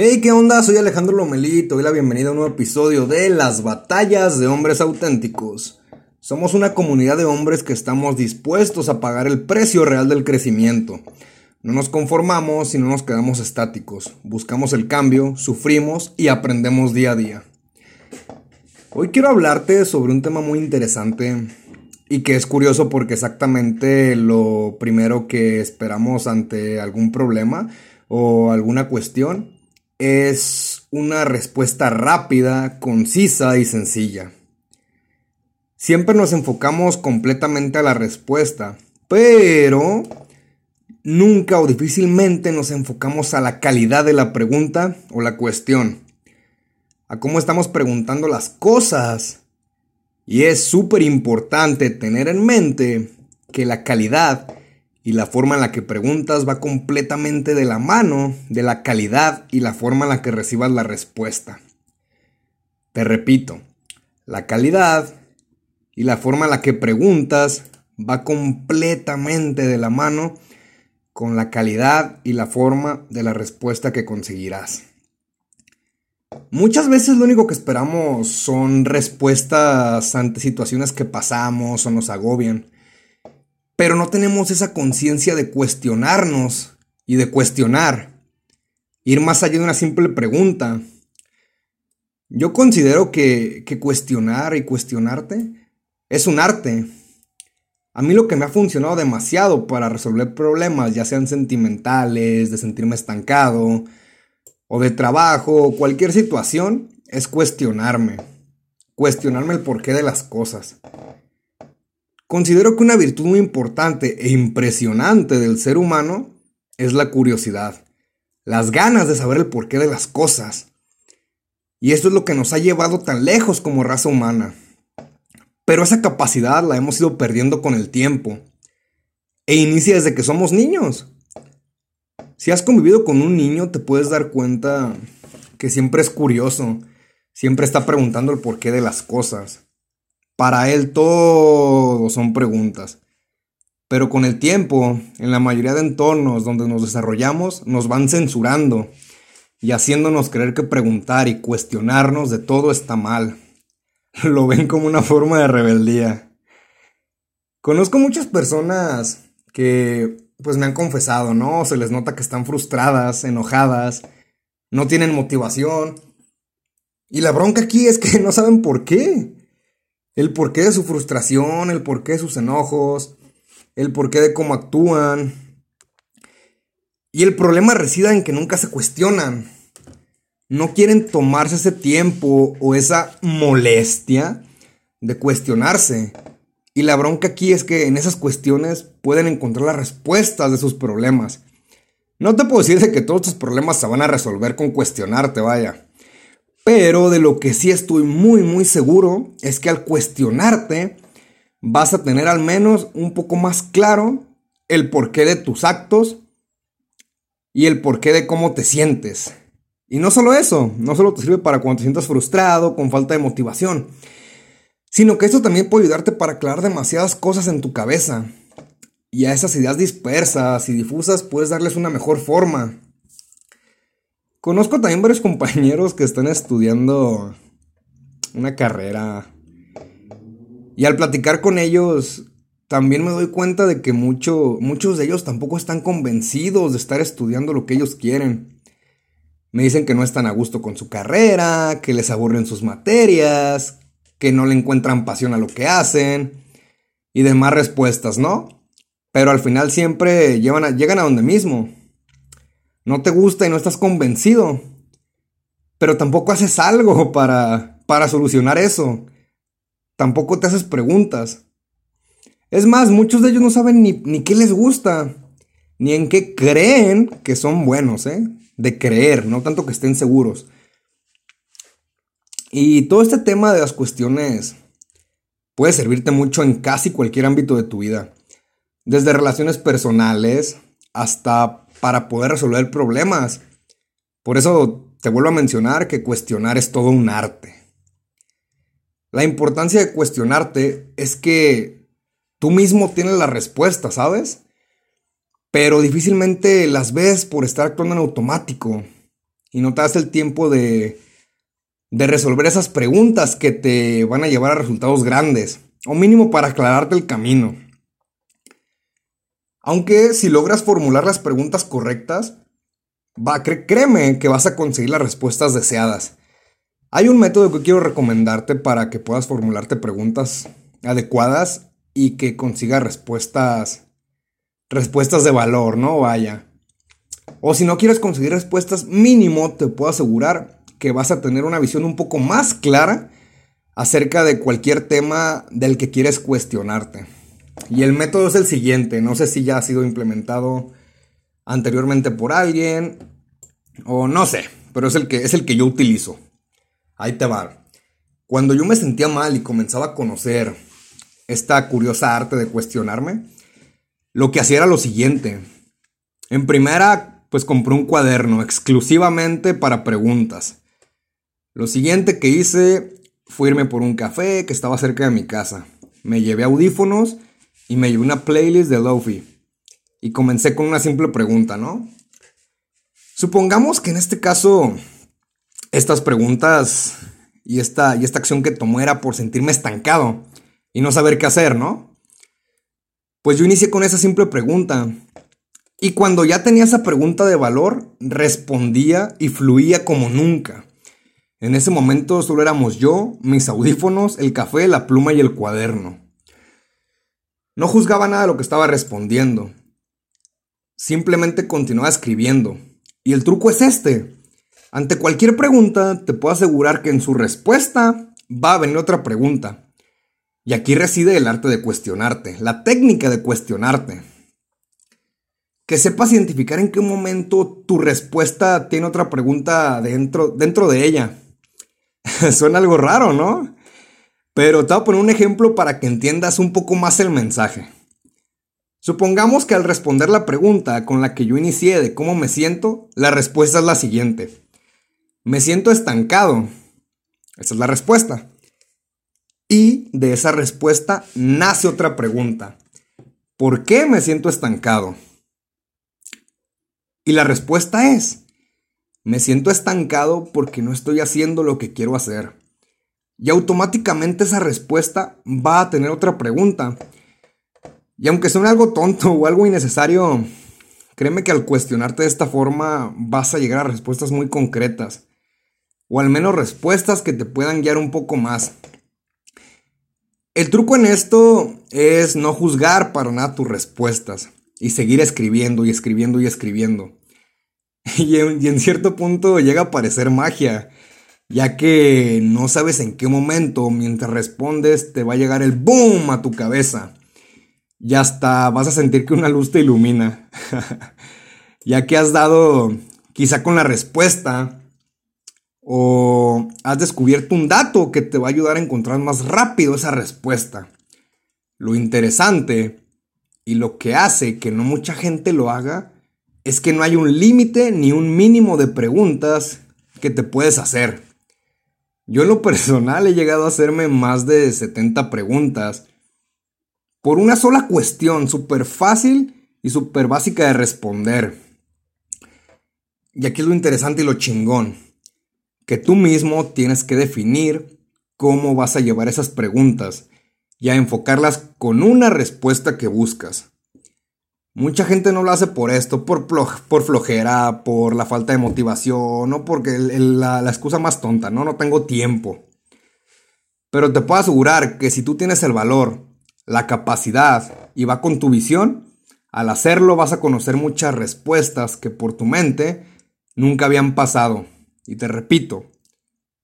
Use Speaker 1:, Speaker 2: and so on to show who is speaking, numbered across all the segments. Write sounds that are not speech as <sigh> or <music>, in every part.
Speaker 1: Hey, ¿qué onda? Soy Alejandro Lomelito y doy la bienvenida a un nuevo episodio de Las Batallas de Hombres Auténticos. Somos una comunidad de hombres que estamos dispuestos a pagar el precio real del crecimiento. No nos conformamos y no nos quedamos estáticos. Buscamos el cambio, sufrimos y aprendemos día a día. Hoy quiero hablarte sobre un tema muy interesante y que es curioso porque exactamente lo primero que esperamos ante algún problema o alguna cuestión es una respuesta rápida, concisa y sencilla. Siempre nos enfocamos completamente a la respuesta, pero nunca o difícilmente nos enfocamos a la calidad de la pregunta o la cuestión, a cómo estamos preguntando las cosas. Y es súper importante tener en mente que la calidad y la forma en la que preguntas va completamente de la mano de la calidad y la forma en la que recibas la respuesta. Te repito, la calidad y la forma en la que preguntas va completamente de la mano con la calidad y la forma de la respuesta que conseguirás. Muchas veces lo único que esperamos son respuestas ante situaciones que pasamos o nos agobian pero no tenemos esa conciencia de cuestionarnos y de cuestionar, ir más allá de una simple pregunta. Yo considero que, cuestionar y cuestionarte es un arte. A mí lo que me ha funcionado demasiado para resolver problemas, ya sean sentimentales, de sentirme estancado, o de trabajo, cualquier situación, es cuestionarme. Cuestionarme el porqué de las cosas. Considero que una virtud muy importante e impresionante del ser humano es la curiosidad, las ganas de saber el porqué de las cosas. Y esto es lo que nos ha llevado tan lejos como raza humana. Pero esa capacidad la hemos ido perdiendo con el tiempo. E inicia desde que somos niños. Si has convivido con un niño te puedes dar cuenta que siempre es curioso, siempre está preguntando el porqué de las cosas. Para él todo son preguntas. Pero con el tiempo, en la mayoría de entornos donde nos desarrollamos, nos van censurando y haciéndonos creer que preguntar y cuestionarnos de todo está mal. <laughs> Lo ven como una forma de rebeldía. Conozco muchas personas que pues me han confesado, ¿no? Se les nota que están frustradas, enojadas, no tienen motivación. Y la bronca aquí es que <laughs> no saben por qué el porqué de su frustración, el porqué de sus enojos, el porqué de cómo actúan. Y el problema reside en que nunca se cuestionan. No quieren tomarse ese tiempo o esa molestia de cuestionarse. Y la bronca aquí es que en esas cuestiones pueden encontrar las respuestas de sus problemas. No te puedo decir de que todos tus problemas se van a resolver con cuestionarte, vaya. Pero de lo que sí estoy muy muy seguro es que al cuestionarte vas a tener al menos un poco más claro el porqué de tus actos y el porqué de cómo te sientes. Y no solo eso, no solo te sirve para cuando te sientas frustrado, con falta de motivación, sino que esto también puede ayudarte para aclarar demasiadas cosas en tu cabeza. Y a esas ideas dispersas y difusas puedes darles una mejor forma. Conozco también varios compañeros que están estudiando una carrera. Y al platicar con ellos, también me doy cuenta de que muchos de ellos tampoco están convencidos de estar estudiando lo que ellos quieren. Me dicen que no están a gusto con su carrera, que les aburren sus materias, que no le encuentran pasión a lo que hacen y demás respuestas, ¿no? Pero al final siempre llegan a donde mismo, no te gusta y no estás convencido, pero tampoco haces algo <laughs> para, para solucionar eso. Tampoco te haces preguntas. Es más, muchos de ellos no saben ni, ni qué les gusta, ni en qué creen que son buenos, ¿eh? De creer, no tanto que estén seguros. Y todo este tema de las cuestiones puede servirte mucho en casi cualquier ámbito de tu vida. Desde relaciones personales hasta para poder resolver problemas. Por eso te vuelvo a mencionar que cuestionar es todo un arte. La importancia de cuestionarte es que tú mismo tienes la respuesta, ¿sabes? Pero difícilmente las ves por estar actuando en automático. y no te das el tiempo de, de resolver esas preguntas que te van a llevar a resultados grandes, o mínimo para aclararte el camino. Aunque si logras formular las preguntas correctas, va, créeme que vas a conseguir las respuestas deseadas. Hay un método que quiero recomendarte para que puedas formularte preguntas adecuadas y que consigas respuestas respuestas de valor, ¿no? Vaya. O si no quieres conseguir respuestas, mínimo te puedo asegurar que vas a tener una visión un poco más clara acerca de cualquier tema del que quieres cuestionarte. Y el método es el siguiente, no sé si ya ha sido implementado anteriormente por alguien o no sé, pero es el que es el que yo utilizo. Ahí te va. Cuando yo me sentía mal y comenzaba a conocer esta curiosa arte de cuestionarme, lo que hacía era lo siguiente. En primera, pues compré un cuaderno exclusivamente para preguntas. Lo siguiente que hice fue irme por un café que estaba cerca de mi casa. Me llevé audífonos y me llevé una playlist de Lofi. Y comencé con una simple pregunta, ¿no? Supongamos que en este caso estas preguntas y esta, y esta acción que tomé era por sentirme estancado y no saber qué hacer, ¿no? Pues yo inicié con esa simple pregunta. Y cuando ya tenía esa pregunta de valor, respondía y fluía como nunca. En ese momento solo éramos yo, mis audífonos, el café, la pluma y el cuaderno. No juzgaba nada de lo que estaba respondiendo. Simplemente continuaba escribiendo. Y el truco es este. Ante cualquier pregunta, te puedo asegurar que en su respuesta va a venir otra pregunta. Y aquí reside el arte de cuestionarte, la técnica de cuestionarte. Que sepas identificar en qué momento tu respuesta tiene otra pregunta dentro, dentro de ella. <laughs> Suena algo raro, ¿no? Pero te voy a poner un ejemplo para que entiendas un poco más el mensaje. Supongamos que al responder la pregunta con la que yo inicié de cómo me siento, la respuesta es la siguiente. Me siento estancado. Esa es la respuesta. Y de esa respuesta nace otra pregunta. ¿Por qué me siento estancado? Y la respuesta es, me siento estancado porque no estoy haciendo lo que quiero hacer. Y automáticamente esa respuesta va a tener otra pregunta. Y aunque suene algo tonto o algo innecesario, créeme que al cuestionarte de esta forma vas a llegar a respuestas muy concretas o al menos respuestas que te puedan guiar un poco más. El truco en esto es no juzgar para nada tus respuestas y seguir escribiendo y escribiendo y escribiendo. <laughs> Y en, cierto punto llega a parecer magia, ya que no sabes en qué momento mientras respondes te va a llegar el boom a tu cabeza. Y hasta vas a sentir que una luz te ilumina. <laughs> ya que has dado quizá con la respuesta o has descubierto un dato que te va a ayudar a encontrar más rápido esa respuesta. Lo interesante y lo que hace que no mucha gente lo haga es que no hay un límite ni un mínimo de preguntas que te puedes hacer. Yo en lo personal he llegado a hacerme más de 70 preguntas por una sola cuestión súper fácil y súper básica de responder. Y aquí es lo interesante y lo chingón que tú mismo tienes que definir cómo vas a llevar esas preguntas y a enfocarlas con una respuesta que buscas. Mucha gente no lo hace por esto, por, por flojera, por la falta de motivación o porque la, la excusa más tonta, ¿no? No tengo tiempo. Pero te puedo asegurar que si tú tienes el valor, la capacidad y va con tu visión, al hacerlo vas a conocer muchas respuestas que por tu mente nunca habían pasado. Y te repito,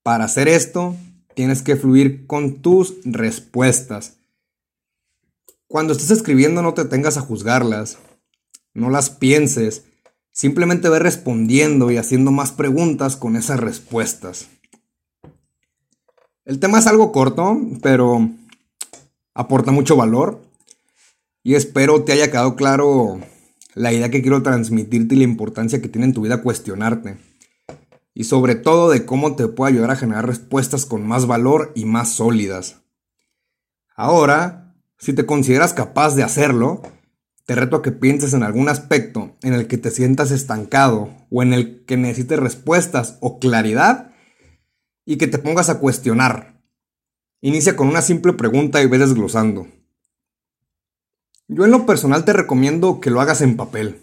Speaker 1: para hacer esto tienes que fluir con tus respuestas. Cuando estés escribiendo no te tengas a juzgarlas, no las pienses, simplemente ve respondiendo y haciendo más preguntas con esas respuestas. El tema es algo corto, pero aporta mucho valor y espero te haya quedado claro la idea que quiero transmitirte y la importancia que tiene en tu vida cuestionarte y sobre todo de cómo te puede ayudar a generar respuestas con más valor y más sólidas. Ahora, si te consideras capaz de hacerlo, te reto a que pienses en algún aspecto en el que te sientas estancado o en el que necesites respuestas o claridad y que te pongas a cuestionar. Inicia con una simple pregunta y ve desglosando. Yo en lo personal te recomiendo que lo hagas en papel,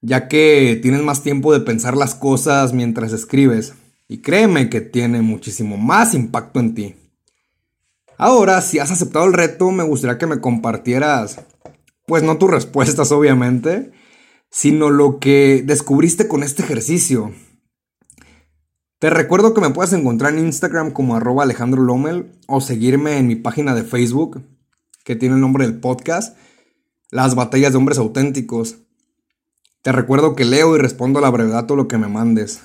Speaker 1: ya que tienes más tiempo de pensar las cosas mientras escribes y créeme que tiene muchísimo más impacto en ti. Ahora, si has aceptado el reto, me gustaría que me compartieras, pues no tus respuestas obviamente, sino lo que descubriste con este ejercicio. Te recuerdo que me puedes encontrar en Instagram como arroba Alejandro Lomel o seguirme en mi página de Facebook, que tiene el nombre del podcast, Las Batallas de Hombres Auténticos. Te recuerdo que leo y respondo a la brevedad todo lo que me mandes.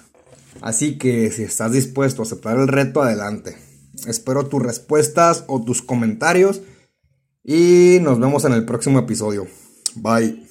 Speaker 1: Así que si estás dispuesto a aceptar el reto, adelante. Espero tus respuestas o tus comentarios y nos vemos en el próximo episodio. Bye.